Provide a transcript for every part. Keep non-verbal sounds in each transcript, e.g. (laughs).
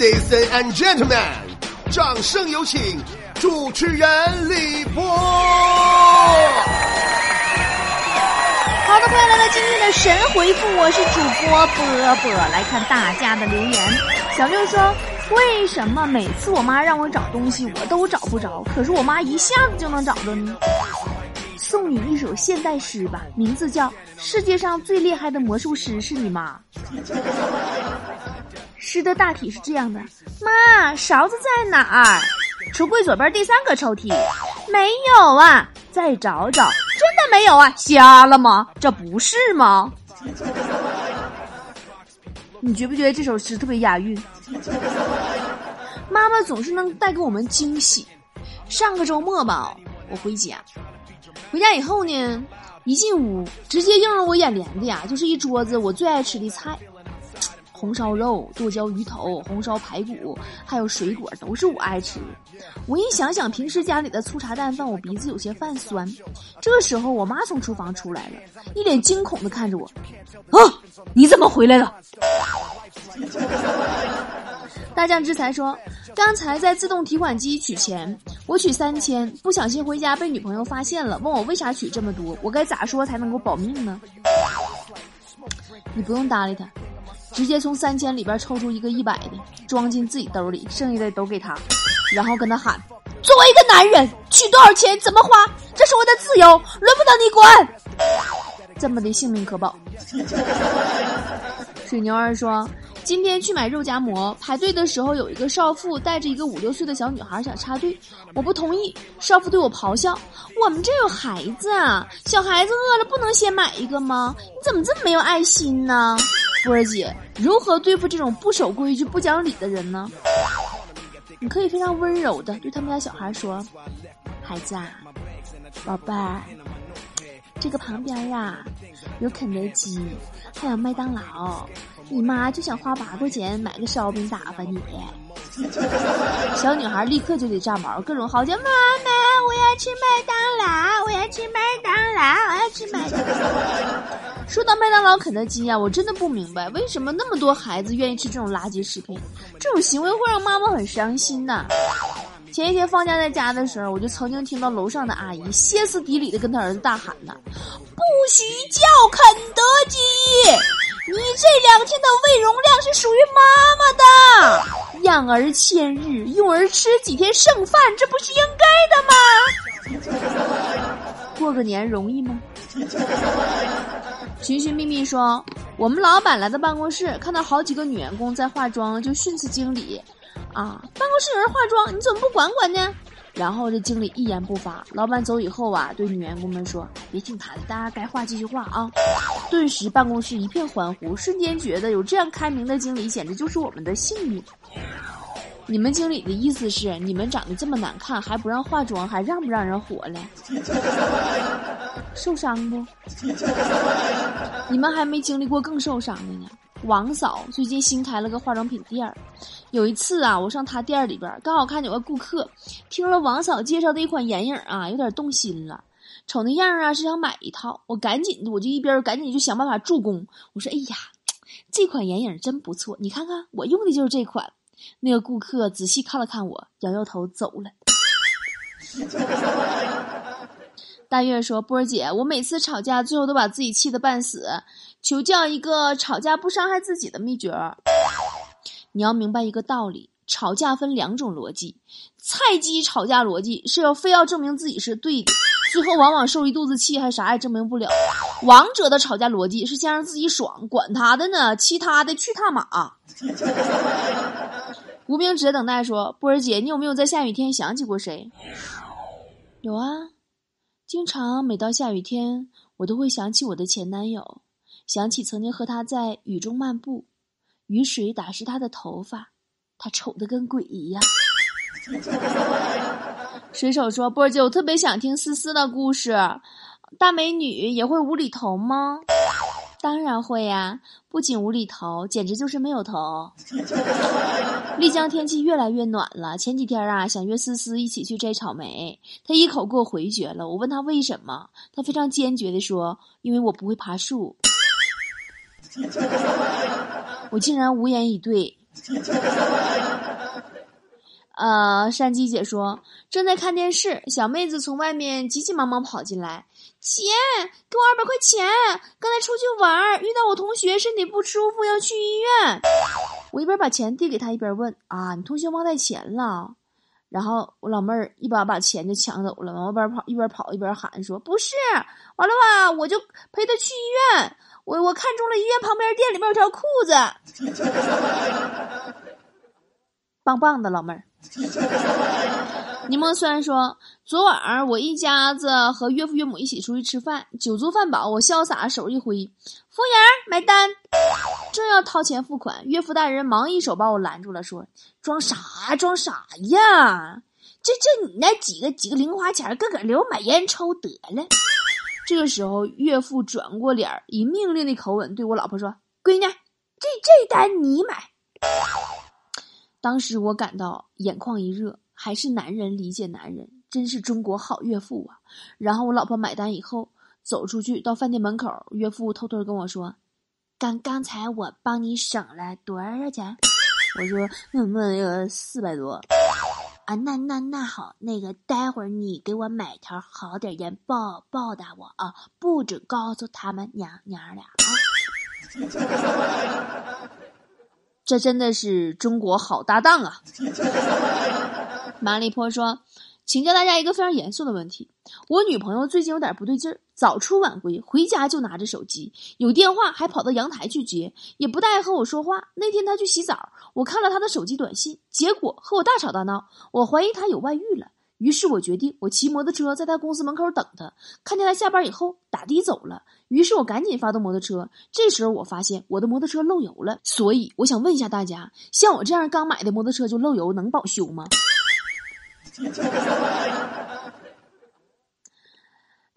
Ladies and gentlemen，掌声有请主持人李波。好的，朋友来到今天的神回复，我是主播波波，来看大家的留言。小六说：“为什么每次我妈让我找东西，我都找不着，可是我妈一下子就能找着呢？”送你一首现代诗吧，名字叫《世界上最厉害的魔术师是你妈》。诗的大体是这样的：妈，勺子在哪儿？橱柜左边第三个抽屉。没有啊，再找找。真的没有啊？瞎了吗？这不是吗？(laughs) 你觉不觉得这首诗特别押韵？(laughs) 妈妈总是能带给我们惊喜。上个周末吧，我回家。回家以后呢，一进屋，直接映入我眼帘的呀，就是一桌子我最爱吃的菜，红烧肉、剁椒鱼头、红烧排骨，还有水果，都是我爱吃。我一想想平时家里的粗茶淡饭，我鼻子有些泛酸。这时候，我妈从厨房出来了，一脸惊恐的看着我：“啊，你怎么回来了？”大将之才说：“刚才在自动提款机取钱，我取三千，不小心回家被女朋友发现了，问我为啥取这么多，我该咋说才能够保命呢？”你不用搭理他，直接从三千里边抽出一个一百的，装进自己兜里，剩下的都给他，然后跟他喊：“作为一个男人，取多少钱怎么花，这是我的自由，轮不到你管。”这么的性命可保。水牛儿说。今天去买肉夹馍，排队的时候有一个少妇带着一个五六岁的小女孩想插队，我不同意。少妇对我咆哮：“我们这有孩子啊，小孩子饿了不能先买一个吗？你怎么这么没有爱心呢？”波儿姐，如何对付这种不守规矩、不讲理的人呢？你可以非常温柔的对他们家小孩说：“孩子啊，宝贝儿，这个旁边啊有肯德基，还有麦当劳。”你妈就想花八块钱买个烧饼打发你，小女孩立刻就得炸毛，各种嚎叫：“妈妈，我要吃麦当劳，我要吃麦当劳，我要吃麦当劳。”说到麦当劳、肯德基呀，我真的不明白为什么那么多孩子愿意吃这种垃圾食品，这种行为会让妈妈很伤心呐。前一天放假在家的时候，我就曾经听到楼上的阿姨歇斯底里的跟他儿子大喊呐：“不许叫肯德基！”你这两天的胃容量是属于妈妈的，养儿千日，用儿吃几天剩饭，这不是应该的吗？过个年容易吗？寻寻觅觅说，我们老板来到办公室，看到好几个女员工在化妆，就训斥经理：“啊，办公室有人化妆，你怎么不管管呢？”然后这经理一言不发。老板走以后啊，对女员工们说：“别听他的，大家该画继续画啊。”顿时办公室一片欢呼，瞬间觉得有这样开明的经理，简直就是我们的幸运。你们经理的意思是，你们长得这么难看，还不让化妆，还让不让人活了？受伤不？(laughs) 你们还没经历过更受伤的呢。王嫂最近新开了个化妆品店儿，有一次啊，我上她店里边，刚好看见有个顾客，听了王嫂介绍的一款眼影啊，有点动心了，瞅那样啊是想买一套，我赶紧我就一边赶紧就想办法助攻，我说哎呀，这款眼影真不错，你看看我用的就是这款。那个顾客仔细看了看我，摇摇头走了。大月说：“波儿姐，我每次吵架最后都把自己气得半死。”求教一个吵架不伤害自己的秘诀。你要明白一个道理：吵架分两种逻辑。菜鸡吵架逻辑是要非要证明自己是对的，最后往往受一肚子气，还啥也证明不了。王者的吵架逻辑是先让自己爽，管他的呢，其他的去他妈。无名指等待说：“波儿姐，你有没有在下雨天想起过谁？”有啊，经常每到下雨天，我都会想起我的前男友。想起曾经和他在雨中漫步，雨水打湿他的头发，他丑的跟鬼一样。(laughs) 水手说：“波儿姐，我特别想听思思的故事。大美女也会无厘头吗？当然会呀，不仅无厘头，简直就是没有头。(laughs) 丽江天气越来越暖了，前几天啊，想约思思一起去摘草莓，他一口给我回绝了。我问他为什么，他非常坚决的说：因为我不会爬树。(laughs) ”我竟然无言以对。呃，山鸡姐说正在看电视，小妹子从外面急急忙忙跑进来，姐，给我二百块钱，刚才出去玩，遇到我同学身体不舒服要去医院。我一边把钱递给他，一边问啊，你同学忘带钱了？然后我老妹儿一把把钱就抢走了，往外边跑，一边跑一边喊说：“不是，完了吧？我就陪他去医院。我我看中了医院旁边店里面有条裤子，棒棒的老妹儿。”柠檬虽然说，昨晚我一家子和岳父岳母一起出去吃饭，酒足饭饱，我潇洒手一挥，服务员买单，正要掏钱付款，岳父大人忙一手把我拦住了，说：“装啥装啥呀？这这你那几个几个零花钱，个个留买烟抽得了。”这个时候，岳父转过脸，以命令的口吻对我老婆说：“闺女，这这单你买。”当时我感到眼眶一热。还是男人理解男人，真是中国好岳父啊！然后我老婆买单以后走出去到饭店门口，岳父偷偷跟我说：“刚刚才我帮你省了多少钱？”我说：“那那个四百多。”啊，那那那好，那个待会儿你给我买条好点烟报报答我啊！不准告诉他们娘娘俩啊！(laughs) 这真的是中国好搭档啊！马里坡说：“请教大家一个非常严肃的问题。我女朋友最近有点不对劲儿，早出晚归，回家就拿着手机，有电话还跑到阳台去接，也不带和我说话。那天她去洗澡，我看了她的手机短信，结果和我大吵大闹。我怀疑她有外遇了，于是我决定我骑摩托车在她公司门口等她，看见她下班以后打的走了，于是我赶紧发动摩托车。这时候我发现我的摩托车漏油了，所以我想问一下大家：像我这样刚买的摩托车就漏油，能保修吗？” (laughs)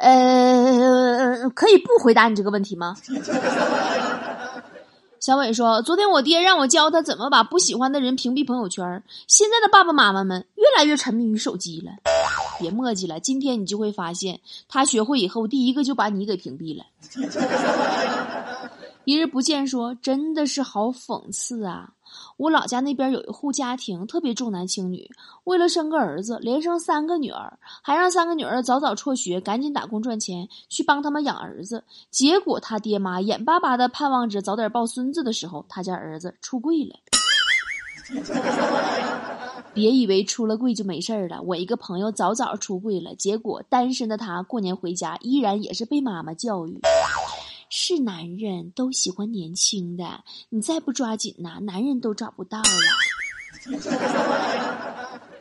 呃，可以不回答你这个问题吗？(laughs) 小伟说：“昨天我爹让我教他怎么把不喜欢的人屏蔽朋友圈。现在的爸爸妈妈们越来越沉迷于手机了，别墨迹了。今天你就会发现，他学会以后，第一个就把你给屏蔽了。”一日不见说：“真的是好讽刺啊！”我老家那边有一户家庭特别重男轻女，为了生个儿子，连生三个女儿，还让三个女儿早早辍学，赶紧打工赚钱去帮他们养儿子。结果他爹妈眼巴巴的盼望着早点抱孙子的时候，他家儿子出柜了。别以为出了柜就没事了，我一个朋友早早出柜了，结果单身的他过年回家依然也是被妈妈教育。是男人都喜欢年轻的，你再不抓紧呐，男人都找不到了。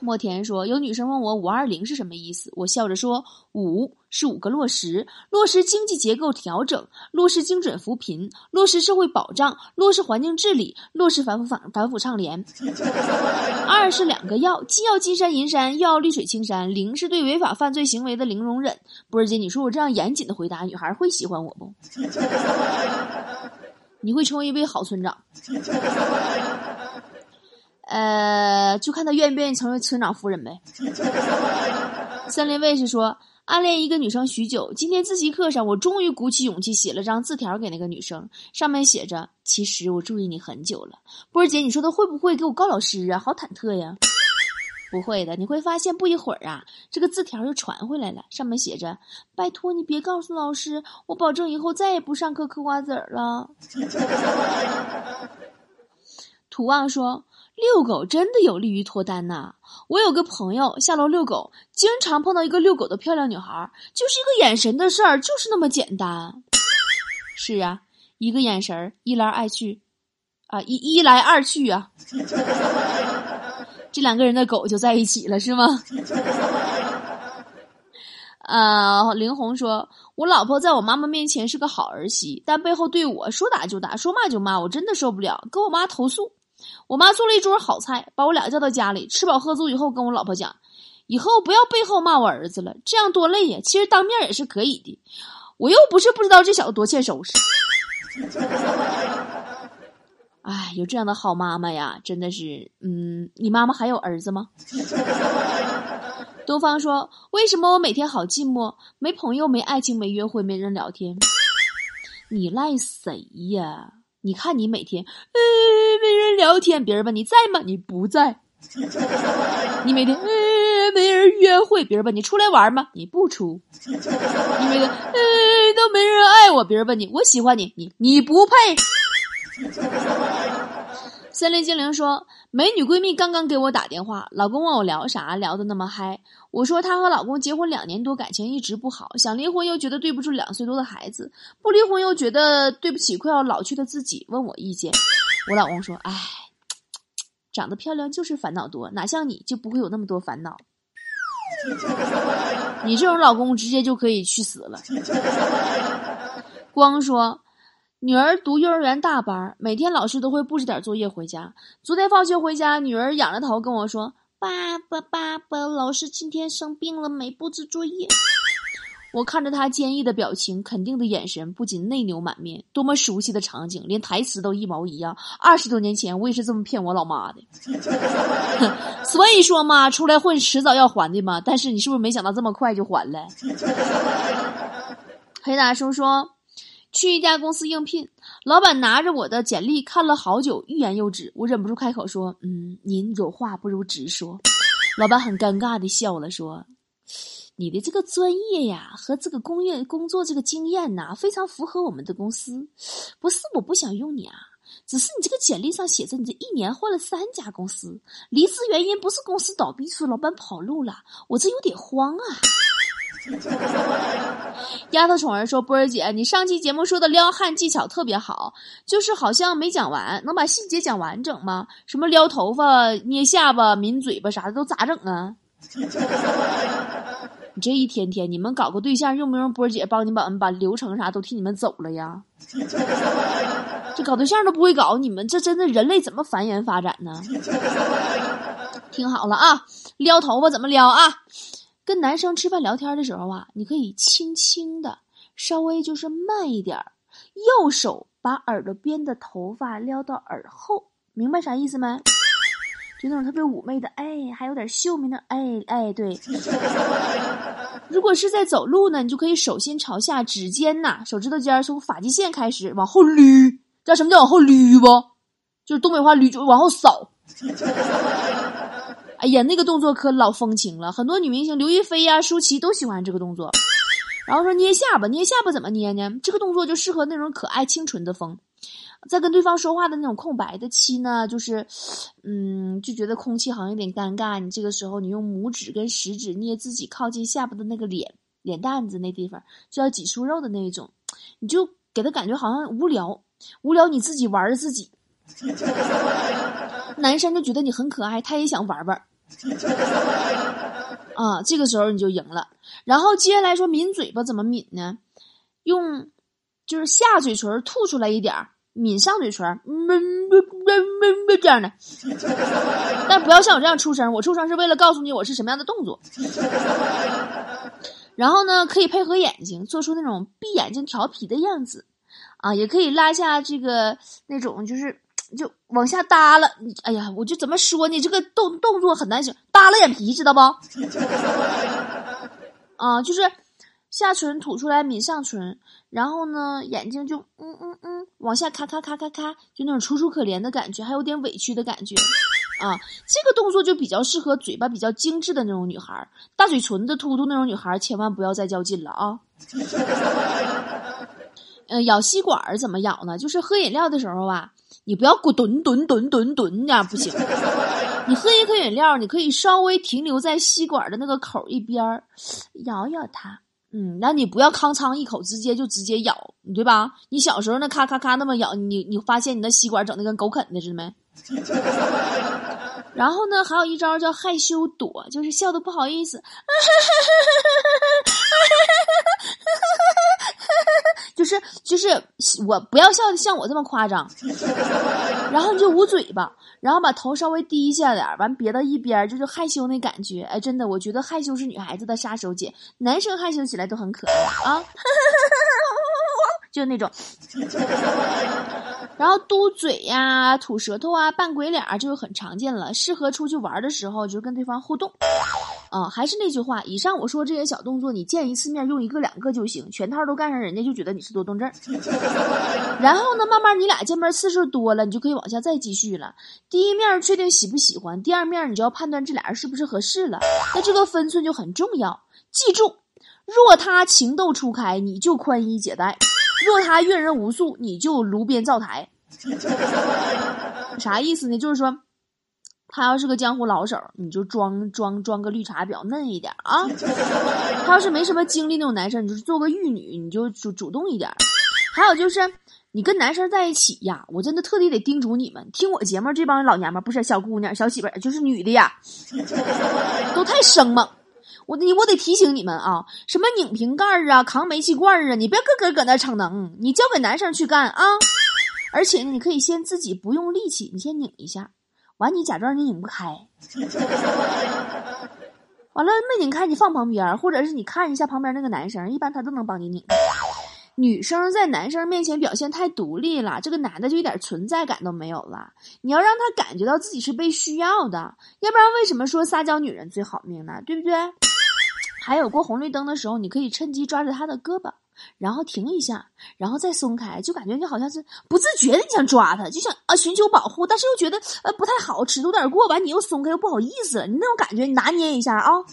莫田说：“有女生问我‘五二零’是什么意思？”我笑着说：“五是五个落实，落实经济结构调整，落实精准扶贫，落实社会保障，落实环境治理，落实反腐反反腐倡廉。二是两个要，既要金山银山，又要绿水青山。零是对违法犯罪行为的零容忍。波儿姐，你说我这样严谨的回答，女孩会喜欢我不？(laughs) 你会成为一位好村长。”呃，就看他愿不愿意成为村长夫人呗。(laughs) 森林卫士说，暗恋一个女生许久，今天自习课上，我终于鼓起勇气写了张字条给那个女生，上面写着：“其实我注意你很久了。”波儿姐，你说他会不会给我告老师啊？好忐忑呀！不会的，你会发现不一会儿啊，这个字条就传回来了，上面写着：“拜托你别告诉老师，我保证以后再也不上课嗑瓜子儿了。(laughs) ”土旺说。遛狗真的有利于脱单呐！我有个朋友下楼遛狗，经常碰到一个遛狗的漂亮女孩，就是一个眼神的事儿，就是那么简单。是啊，一个眼神儿一来二去，啊一一来二去啊，(laughs) 这两个人的狗就在一起了，是吗？啊，(laughs) 林红说，我老婆在我妈妈面前是个好儿媳，但背后对我说打就打，说骂就骂，我真的受不了，跟我妈投诉。我妈做了一桌好菜，把我俩叫到家里，吃饱喝足以后，跟我老婆讲：“以后不要背后骂我儿子了，这样多累呀。其实当面也是可以的。我又不是不知道这小子多欠收拾。”哎，有这样的好妈妈呀，真的是……嗯，你妈妈还有儿子吗？东方说：“为什么我每天好寂寞？没朋友，没爱情，没约会，没人聊天。你赖谁呀？”你看你每天，呃，没人聊天，别人问你在吗？你不在。(laughs) 你每天，呃，没人约会，别人问你出来玩吗？你不出。你每天，呃，都没人爱我，别人问你我喜欢你，你你不配。(laughs) 森林精灵说：“美女闺蜜刚刚给我打电话，老公问我聊啥，聊得那么嗨。我说她和老公结婚两年多，感情一直不好，想离婚又觉得对不住两岁多的孩子，不离婚又觉得对不起快要老去的自己，问我意见。我老公说：‘哎，长得漂亮就是烦恼多，哪像你就不会有那么多烦恼。你这种老公直接就可以去死了。’光说。”女儿读幼儿园大班，每天老师都会布置点作业回家。昨天放学回家，女儿仰着头跟我说：“爸爸，爸爸，老师今天生病了，没布置作业。”我看着她坚毅的表情，肯定的眼神，不仅泪流满面。多么熟悉的场景，连台词都一毛一样。二十多年前，我也是这么骗我老妈的。(laughs) 所以说嘛，出来混，迟早要还的嘛。但是你是不是没想到这么快就还了？(laughs) 黑大叔说。去一家公司应聘，老板拿着我的简历看了好久，欲言又止。我忍不住开口说：“嗯，您有话不如直说。”老板很尴尬的笑了，说：“你的这个专业呀，和这个工业工作这个经验呐，非常符合我们的公司。不是我不想用你啊，只是你这个简历上写着你这一年换了三家公司，离职原因不是公司倒闭，是老板跑路了。我这有点慌啊。” (laughs) 丫头宠儿说：“波儿姐，你上期节目说的撩汉技巧特别好，就是好像没讲完，能把细节讲完整吗？什么撩头发、捏下巴、抿嘴巴啥的都咋整啊？(laughs) 你这一天天，你们搞个对象用不用波儿姐帮你把把流程啥都替你们走了呀？(laughs) 这搞对象都不会搞，你们这真的人类怎么繁衍发展呢？听好了啊，撩头发怎么撩啊？”跟男生吃饭聊天的时候啊，你可以轻轻的，稍微就是慢一点儿，右手把耳朵边的头发撩到耳后，明白啥意思没？就那种特别妩媚的，哎，还有点秀美的，哎哎，对。如果是在走路呢，你就可以手心朝下，指尖呐，手指头尖从发际线开始往后捋，知道什么叫往后捋不？就是东北话捋，就往后扫。哎呀，那个动作可老风情了，很多女明星刘亦菲呀、舒淇都喜欢这个动作。然后说捏下巴，捏下巴怎么捏呢？这个动作就适合那种可爱清纯的风。在跟对方说话的那种空白的期呢，就是，嗯，就觉得空气好像有点尴尬。你这个时候，你用拇指跟食指捏自己靠近下巴的那个脸脸蛋子那地方，就要挤出肉的那一种，你就给他感觉好像无聊，无聊你自己玩自己。(laughs) 男生就觉得你很可爱，他也想玩玩。(laughs) 啊，这个时候你就赢了。然后接下来说抿嘴巴怎么抿呢？用就是下嘴唇吐出来一点儿，抿上嘴唇，闷闷闷闷闷这样的。但不要像我这样出声，我出声是为了告诉你我是什么样的动作。然后呢，可以配合眼睛做出那种闭眼睛调皮的样子，啊，也可以拉下这个那种就是。就往下耷拉，你哎呀，我就怎么说呢？这个动动作很难形耷拉眼皮，知道不？(laughs) 啊，就是下唇吐出来抿上唇，然后呢，眼睛就嗯嗯嗯往下咔咔咔咔咔，就那种楚楚可怜的感觉，还有点委屈的感觉啊。这个动作就比较适合嘴巴比较精致的那种女孩，大嘴唇的突突那种女孩，千万不要再较劲了啊。嗯，(laughs) 咬吸管怎么咬呢？就是喝饮料的时候啊。你不要咕吨吨吨吨吨那样不行。你喝一口饮料，你可以稍微停留在吸管的那个口一边儿，咬咬它。嗯，那你不要康仓一口直接就直接咬，对吧？你小时候那咔咔咔那么咬，你你发现你那吸管整的跟狗啃的似的没？(laughs) 然后呢，还有一招叫害羞躲，就是笑的不好意思，就是就是我不要笑的像我这么夸张，然后你就捂嘴巴，然后把头稍微低下点儿完别到一边就是害羞那感觉。哎，真的，我觉得害羞是女孩子的杀手锏，男生害羞起来都很可爱啊。(laughs) 就那种，然后嘟嘴呀、吐舌头啊、扮鬼脸儿，就是很常见了，适合出去玩的时候，就跟对方互动。啊，还是那句话，以上我说这些小动作，你见一次面用一个两个就行，全套都干上，人家就觉得你是多动症。(laughs) 然后呢，慢慢你俩见面次数多了，你就可以往下再继续了。第一面确定喜不喜欢，第二面你就要判断这俩人是不是合适了。那这个分寸就很重要，记住，若他情窦初开，你就宽衣解带；若他阅人无数，你就炉边灶台。(laughs) 啥意思呢？就是说。他要是个江湖老手，你就装装装个绿茶婊嫩一点啊。(laughs) 他要是没什么经历那种男生，你就做个玉女，你就主主动一点。还有就是，你跟男生在一起呀，我真的特地得叮嘱你们，听我节目这帮老娘们不是小姑娘、小媳妇，就是女的呀，(laughs) 都太生猛。我你我得提醒你们啊，什么拧瓶盖啊、扛煤气罐啊，你别个个搁那逞能，你交给男生去干啊。而且你可以先自己不用力气，你先拧一下。完，你假装你拧不开，(laughs) 完了没拧开，你放旁边，或者是你看一下旁边那个男生，一般他都能帮你拧。女生在男生面前表现太独立了，这个男的就一点存在感都没有了。你要让他感觉到自己是被需要的，要不然为什么说撒娇女人最好命呢？对不对？还有过红绿灯的时候，你可以趁机抓着他的胳膊。然后停一下，然后再松开，就感觉你好像是不自觉的，你想抓他，就想啊寻求保护，但是又觉得呃不太好，尺度有点过，完你又松开，又不好意思了，你那种感觉，你拿捏一下啊。(laughs)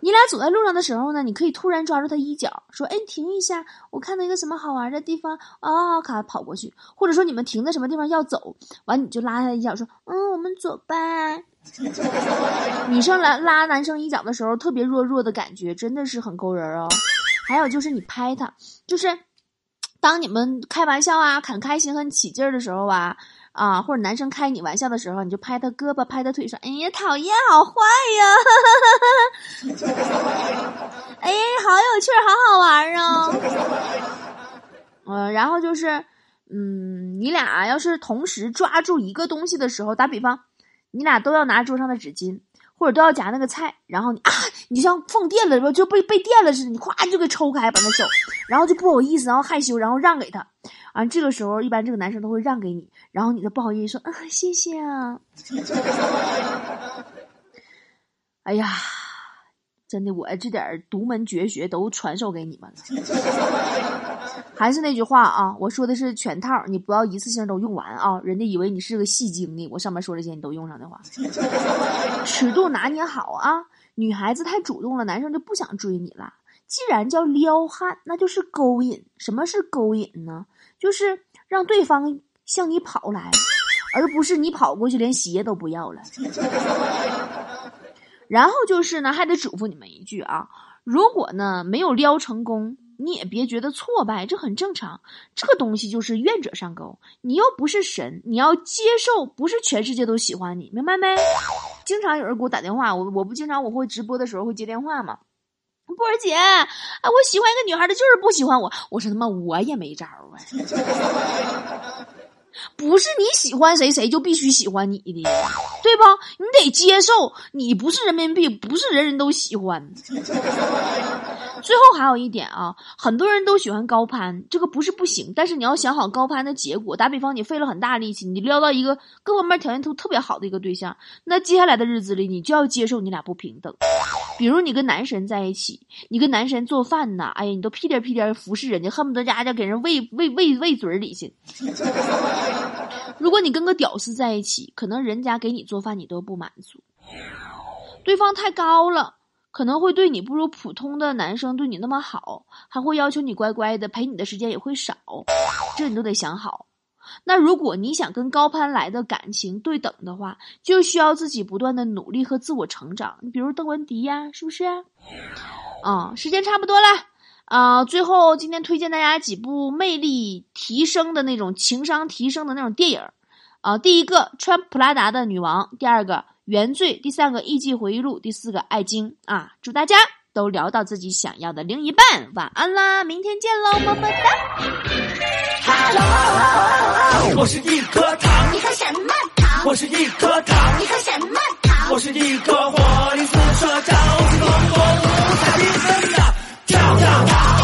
你俩走在路上的时候呢，你可以突然抓住他衣角，说：“哎，停一下，我看到一个什么好玩的地方啊！”咔跑过去，或者说你们停在什么地方要走，完你就拉他一脚，说：“嗯，我们走吧。”女生来拉男生衣角的时候，特别弱弱的感觉，真的是很勾人哦。还有就是你拍他，就是当你们开玩笑啊、很开心、很起劲儿的时候啊，啊，或者男生开你玩笑的时候，你就拍他胳膊、拍他腿，说：“哎呀，讨厌，好坏呀！” (laughs) 哎，好有趣，好好玩儿啊！嗯，然后就是，嗯，你俩要是同时抓住一个东西的时候，打比方，你俩都要拿桌上的纸巾。或者都要夹那个菜，然后你啊，你就像放电了，就被被电了似的，你咵就给抽开，把那手，然后就不好意思，然后害羞，然后让给他，啊，这个时候一般这个男生都会让给你，然后你就不好意思说啊，谢谢啊，(laughs) 哎呀。真的，我这点独门绝学都传授给你们了。(laughs) 还是那句话啊，我说的是全套，你不要一次性都用完啊，人家以为你是个戏精呢。我上面说这些你都用上的话，(laughs) 尺度拿捏好啊。女孩子太主动了，男生就不想追你了。既然叫撩汉，那就是勾引。什么是勾引呢？就是让对方向你跑来，而不是你跑过去连鞋都不要了。然后就是呢，还得嘱咐你们一句啊，如果呢没有撩成功，你也别觉得挫败，这很正常。这个东西就是愿者上钩，你又不是神，你要接受，不是全世界都喜欢你，明白没？经常有人给我打电话，我我不经常我会直播的时候会接电话吗？波儿姐，啊，我喜欢一个女孩，她就是不喜欢我。我说他妈我也没招啊。(laughs) 不是你喜欢谁谁就必须喜欢你的，对不？你得接受，你不是人民币，不是人人都喜欢。(laughs) 最后还有一点啊，很多人都喜欢高攀，这个不是不行，但是你要想好高攀的结果。打比方，你费了很大力气，你撩到一个各方面条件都特别好的一个对象，那接下来的日子里，你就要接受你俩不平等。比如你跟男神在一起，你跟男神做饭呢，哎呀，你都屁颠屁颠服侍人家，恨不得家家给人喂喂喂喂嘴里去。如果你跟个屌丝在一起，可能人家给你做饭你都不满足，对方太高了。可能会对你不如普通的男生对你那么好，还会要求你乖乖的，陪你的时间也会少，这你都得想好。那如果你想跟高攀来的感情对等的话，就需要自己不断的努力和自我成长。你比如邓文迪呀，是不是？啊，时间差不多了啊，最后今天推荐大家几部魅力提升的那种、情商提升的那种电影啊。第一个《穿普拉达的女王》，第二个《原罪》，第三个《艺伎回忆录》，第四个《爱经》啊。祝大家都聊到自己想要的另一半，晚安啦，明天见喽，么么哒。Hello，我是一颗糖，你喝什么糖？我是一颗糖，你喝什么糖？我是一颗火力四射、朝气蓬勃、五彩缤纷。down.